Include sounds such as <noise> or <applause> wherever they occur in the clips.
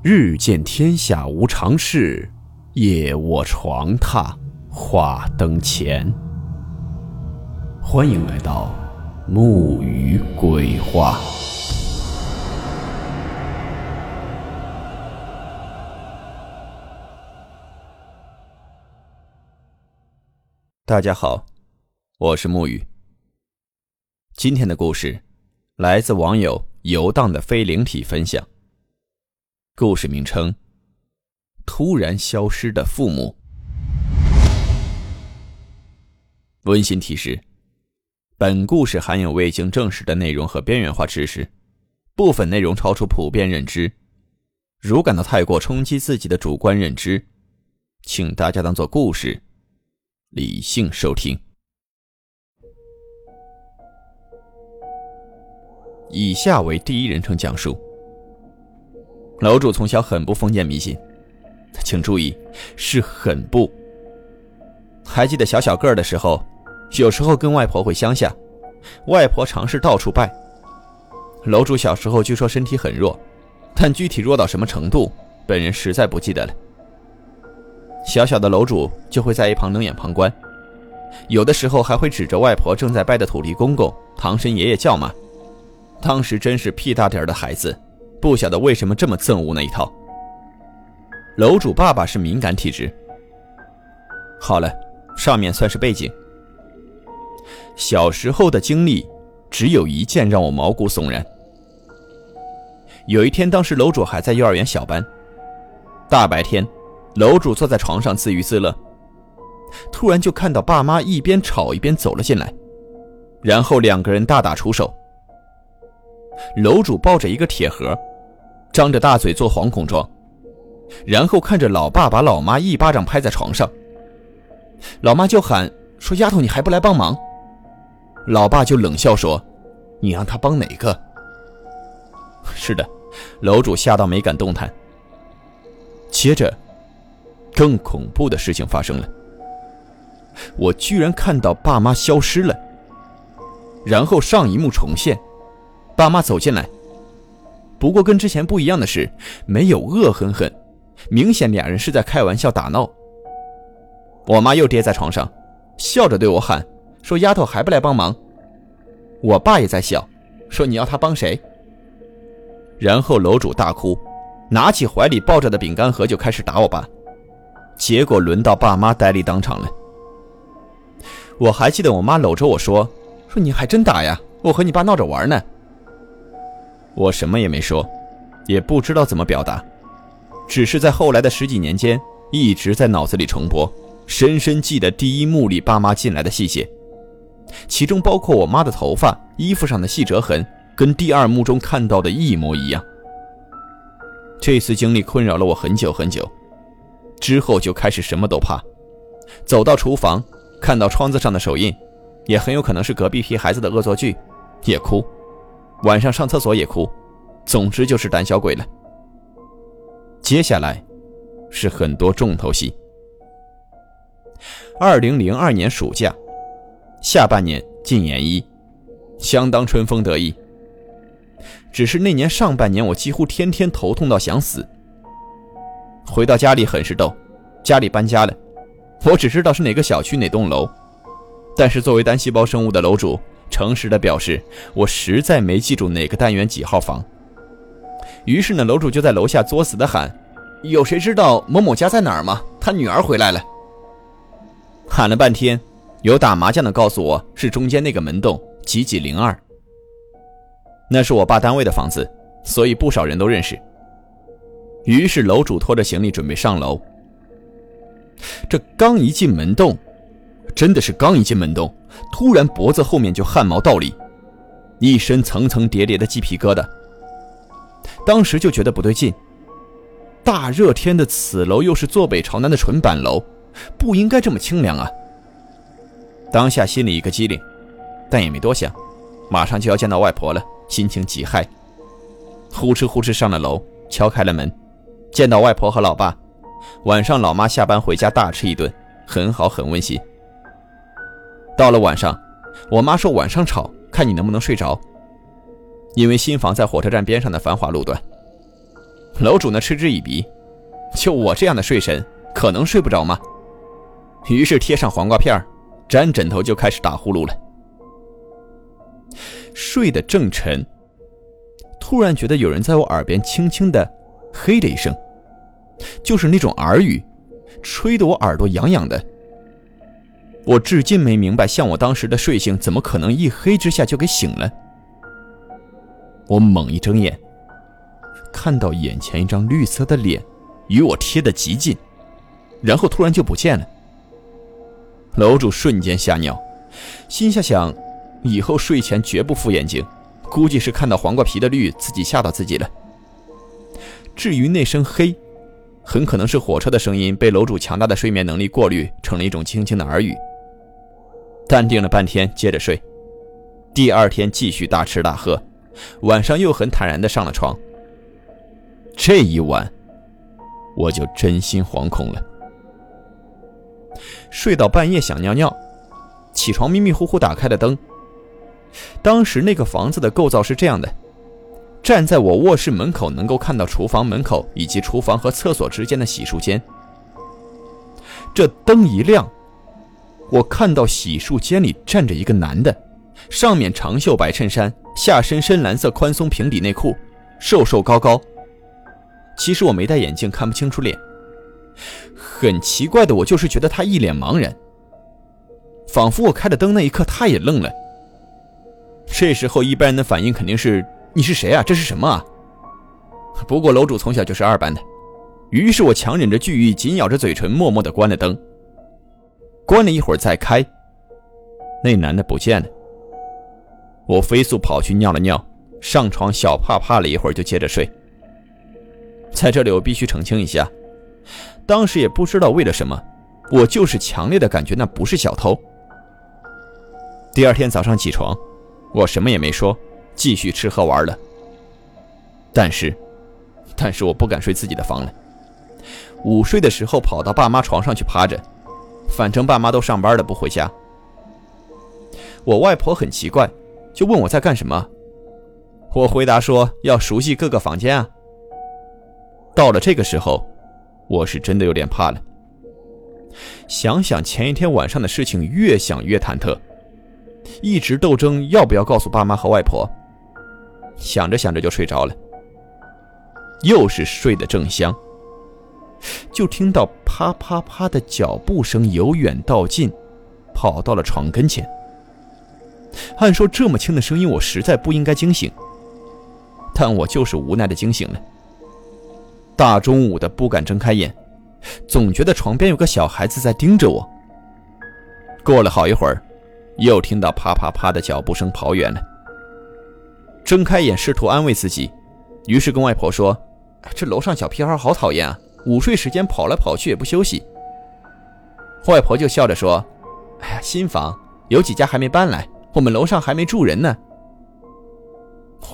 日见天下无常事，夜卧床榻话灯前。欢迎来到木鱼鬼话。大家好，我是木鱼。今天的故事来自网友游荡的非灵体分享。故事名称：突然消失的父母。温馨提示：本故事含有未经证实的内容和边缘化知识，部分内容超出普遍认知。如感到太过冲击自己的主观认知，请大家当做故事，理性收听。以下为第一人称讲述。楼主从小很不封建迷信，请注意，是很不。还记得小小个儿的时候，有时候跟外婆回乡下，外婆尝试到处拜。楼主小时候据说身体很弱，但具体弱到什么程度，本人实在不记得了。小小的楼主就会在一旁冷眼旁观，有的时候还会指着外婆正在拜的土地公公、唐神爷爷叫骂。当时真是屁大点的孩子。不晓得为什么这么憎恶那一套。楼主爸爸是敏感体质。好了，上面算是背景。小时候的经历只有一件让我毛骨悚然。有一天，当时楼主还在幼儿园小班，大白天，楼主坐在床上自娱自乐，突然就看到爸妈一边吵一边走了进来，然后两个人大打出手。楼主抱着一个铁盒。张着大嘴做惶恐状，然后看着老爸把老妈一巴掌拍在床上。老妈就喊说：“丫头，你还不来帮忙？”老爸就冷笑说：“你让他帮哪个？” <laughs> 是的，楼主吓到没敢动弹。接着，更恐怖的事情发生了，我居然看到爸妈消失了，然后上一幕重现，爸妈走进来。不过跟之前不一样的是，没有恶狠狠，明显俩人是在开玩笑打闹。我妈又跌在床上，笑着对我喊：“说丫头还不来帮忙？”我爸也在笑，说：“你要他帮谁？”然后楼主大哭，拿起怀里抱着的饼干盒就开始打我爸。结果轮到爸妈呆立当场了。我还记得我妈搂着我说：“说你还真打呀？我和你爸闹着玩呢。”我什么也没说，也不知道怎么表达，只是在后来的十几年间，一直在脑子里重播，深深记得第一幕里爸妈进来的细节，其中包括我妈的头发、衣服上的细折痕，跟第二幕中看到的一模一样。这次经历困扰了我很久很久，之后就开始什么都怕，走到厨房看到窗子上的手印，也很有可能是隔壁批孩子的恶作剧，也哭。晚上上厕所也哭，总之就是胆小鬼了。接下来是很多重头戏。二零零二年暑假，下半年进研一，相当春风得意。只是那年上半年，我几乎天天头痛到想死。回到家里很是逗，家里搬家了，我只知道是哪个小区哪栋楼，但是作为单细胞生物的楼主。诚实的表示，我实在没记住哪个单元几号房。于是呢，楼主就在楼下作死的喊：“有谁知道某某家在哪儿吗？他女儿回来了。”喊了半天，有打麻将的告诉我是中间那个门洞几几零二。那是我爸单位的房子，所以不少人都认识。于是楼主拖着行李准备上楼。这刚一进门洞。真的是刚一进门洞，突然脖子后面就汗毛倒立，一身层层叠叠的鸡皮疙瘩。当时就觉得不对劲，大热天的此楼又是坐北朝南的纯板楼，不应该这么清凉啊。当下心里一个机灵，但也没多想，马上就要见到外婆了，心情极嗨，呼哧呼哧上了楼，敲开了门，见到外婆和老爸。晚上老妈下班回家大吃一顿，很好很温馨。到了晚上，我妈说晚上吵，看你能不能睡着。因为新房在火车站边上的繁华路段，楼主呢嗤之以鼻：“就我这样的睡神，可能睡不着吗？”于是贴上黄瓜片沾枕头就开始打呼噜了。睡得正沉，突然觉得有人在我耳边轻轻的“嘿”的一声，就是那种耳语，吹得我耳朵痒痒的。我至今没明白，像我当时的睡性，怎么可能一黑之下就给醒了？我猛一睁眼，看到眼前一张绿色的脸，与我贴得极近，然后突然就不见了。楼主瞬间吓尿，心下想，以后睡前绝不敷眼睛，估计是看到黄瓜皮的绿，自己吓到自己了。至于那声“黑”，很可能是火车的声音被楼主强大的睡眠能力过滤成了一种轻轻的耳语。淡定了半天，接着睡。第二天继续大吃大喝，晚上又很坦然的上了床。这一晚，我就真心惶恐了。睡到半夜想尿尿，起床迷迷糊糊打开了灯。当时那个房子的构造是这样的：站在我卧室门口，能够看到厨房门口以及厨房和厕所之间的洗漱间。这灯一亮，我看到洗漱间里站着一个男的，上面长袖白衬衫，下身深蓝色宽松平底内裤，瘦瘦高高。其实我没戴眼镜，看不清楚脸。很奇怪的，我就是觉得他一脸茫然，仿佛我开了灯那一刻他也愣了。这时候一般人的反应肯定是：“你是谁啊？这是什么啊？”不过楼主从小就是二班的，于是我强忍着惧意，紧咬着嘴唇，默默地关了灯。关了一会儿再开，那男的不见了。我飞速跑去尿了尿，上床小趴趴了一会儿就接着睡。在这里我必须澄清一下。当时也不知道为了什么，我就是强烈的感觉那不是小偷。第二天早上起床，我什么也没说，继续吃喝玩乐。但是，但是我不敢睡自己的房了。午睡的时候跑到爸妈床上去趴着，反正爸妈都上班了不回家。我外婆很奇怪，就问我在干什么。我回答说要熟悉各个房间啊。到了这个时候。我是真的有点怕了。想想前一天晚上的事情，越想越忐忑，一直斗争要不要告诉爸妈和外婆。想着想着就睡着了。又是睡得正香，就听到啪啪啪的脚步声由远到近，跑到了床跟前。按说这么轻的声音，我实在不应该惊醒，但我就是无奈的惊醒了。大中午的不敢睁开眼，总觉得床边有个小孩子在盯着我。过了好一会儿，又听到啪啪啪的脚步声跑远了。睁开眼试图安慰自己，于是跟外婆说：“这楼上小屁孩好讨厌啊，午睡时间跑来跑去也不休息。”外婆就笑着说：“哎呀，新房有几家还没搬来，我们楼上还没住人呢。”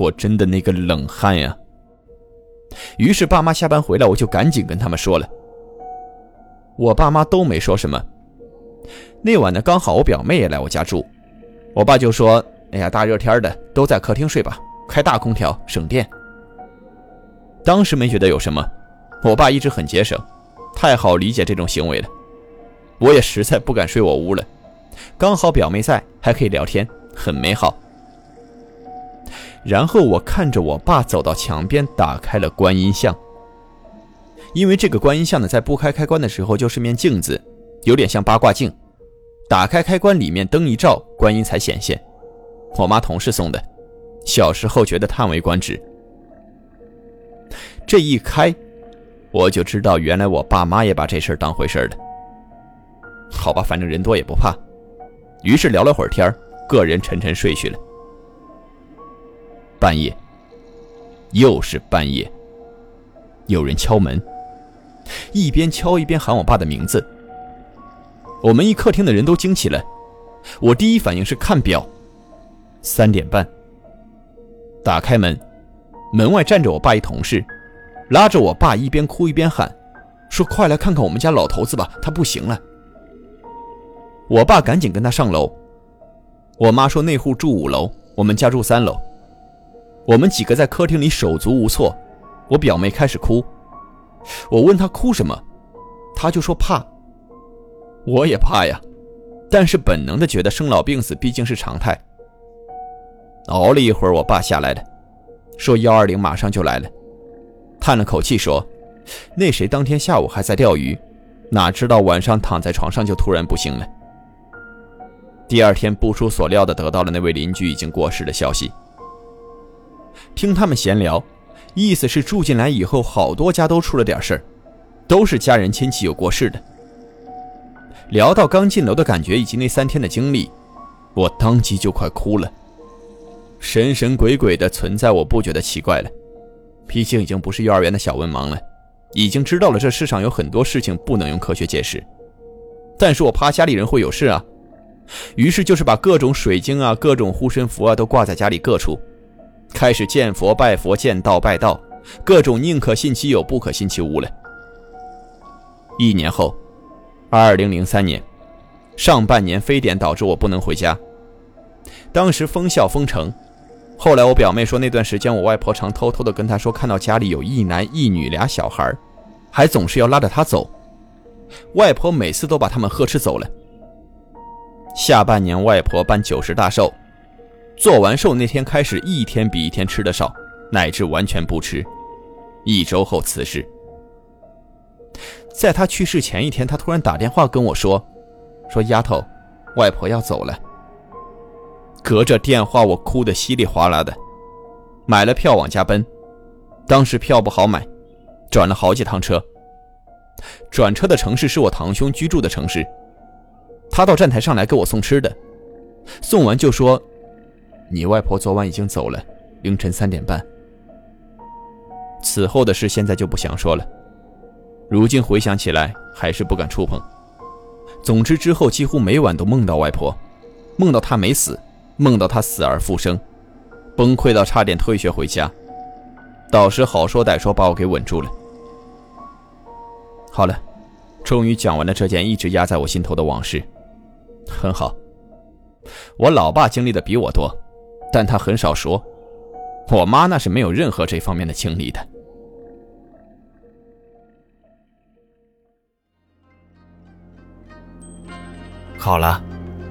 我真的那个冷汗呀！于是爸妈下班回来，我就赶紧跟他们说了。我爸妈都没说什么。那晚呢，刚好我表妹也来我家住，我爸就说：“哎呀，大热天的，都在客厅睡吧，开大空调省电。”当时没觉得有什么，我爸一直很节省，太好理解这种行为了。我也实在不敢睡我屋了，刚好表妹在，还可以聊天，很美好。然后我看着我爸走到墙边，打开了观音像。因为这个观音像呢，在不开开关的时候就是面镜子，有点像八卦镜。打开开关，里面灯一照，观音才显现。我妈同事送的，小时候觉得叹为观止。这一开，我就知道原来我爸妈也把这事当回事了。好吧，反正人多也不怕。于是聊了会儿天个人沉沉睡去了。半夜，又是半夜。有人敲门，一边敲一边喊我爸的名字。我们一客厅的人都惊起来。我第一反应是看表，三点半。打开门，门外站着我爸一同事，拉着我爸一边哭一边喊，说：“快来看看我们家老头子吧，他不行了。”我爸赶紧跟他上楼。我妈说那户住五楼，我们家住三楼。我们几个在客厅里手足无措，我表妹开始哭。我问她哭什么，她就说怕。我也怕呀，但是本能的觉得生老病死毕竟是常态。熬了一会儿，我爸下来了，说幺二零马上就来了，叹了口气说：“那谁当天下午还在钓鱼，哪知道晚上躺在床上就突然不行了。”第二天不出所料的得到了那位邻居已经过世的消息。听他们闲聊，意思是住进来以后，好多家都出了点事儿，都是家人亲戚有过世的。聊到刚进楼的感觉以及那三天的经历，我当即就快哭了。神神鬼鬼的存在，我不觉得奇怪了，毕竟已经不是幼儿园的小文盲了，已经知道了这世上有很多事情不能用科学解释。但是我怕家里人会有事啊，于是就是把各种水晶啊、各种护身符啊都挂在家里各处，开始见佛拜佛、见道拜道，各种宁可信其有，不可信其无了。一年后，二零零三年，上半年非典导致我不能回家，当时封校封城。后来我表妹说，那段时间我外婆常偷偷的跟她说，看到家里有一男一女俩小孩，还总是要拉着她走。外婆每次都把他们呵斥走了。下半年外婆办九十大寿，做完寿那天开始，一天比一天吃的少，乃至完全不吃。一周后辞世。在她去世前一天，她突然打电话跟我说：“说丫头，外婆要走了。”隔着电话，我哭得稀里哗啦的，买了票往家奔。当时票不好买，转了好几趟车。转车的城市是我堂兄居住的城市，他到站台上来给我送吃的，送完就说：“你外婆昨晚已经走了，凌晨三点半。”此后的事现在就不想说了，如今回想起来还是不敢触碰。总之之后几乎每晚都梦到外婆，梦到她没死。梦到他死而复生，崩溃到差点退学回家。导师好说歹说把我给稳住了。好了，终于讲完了这件一直压在我心头的往事。很好，我老爸经历的比我多，但他很少说。我妈那是没有任何这方面的经历的。好了。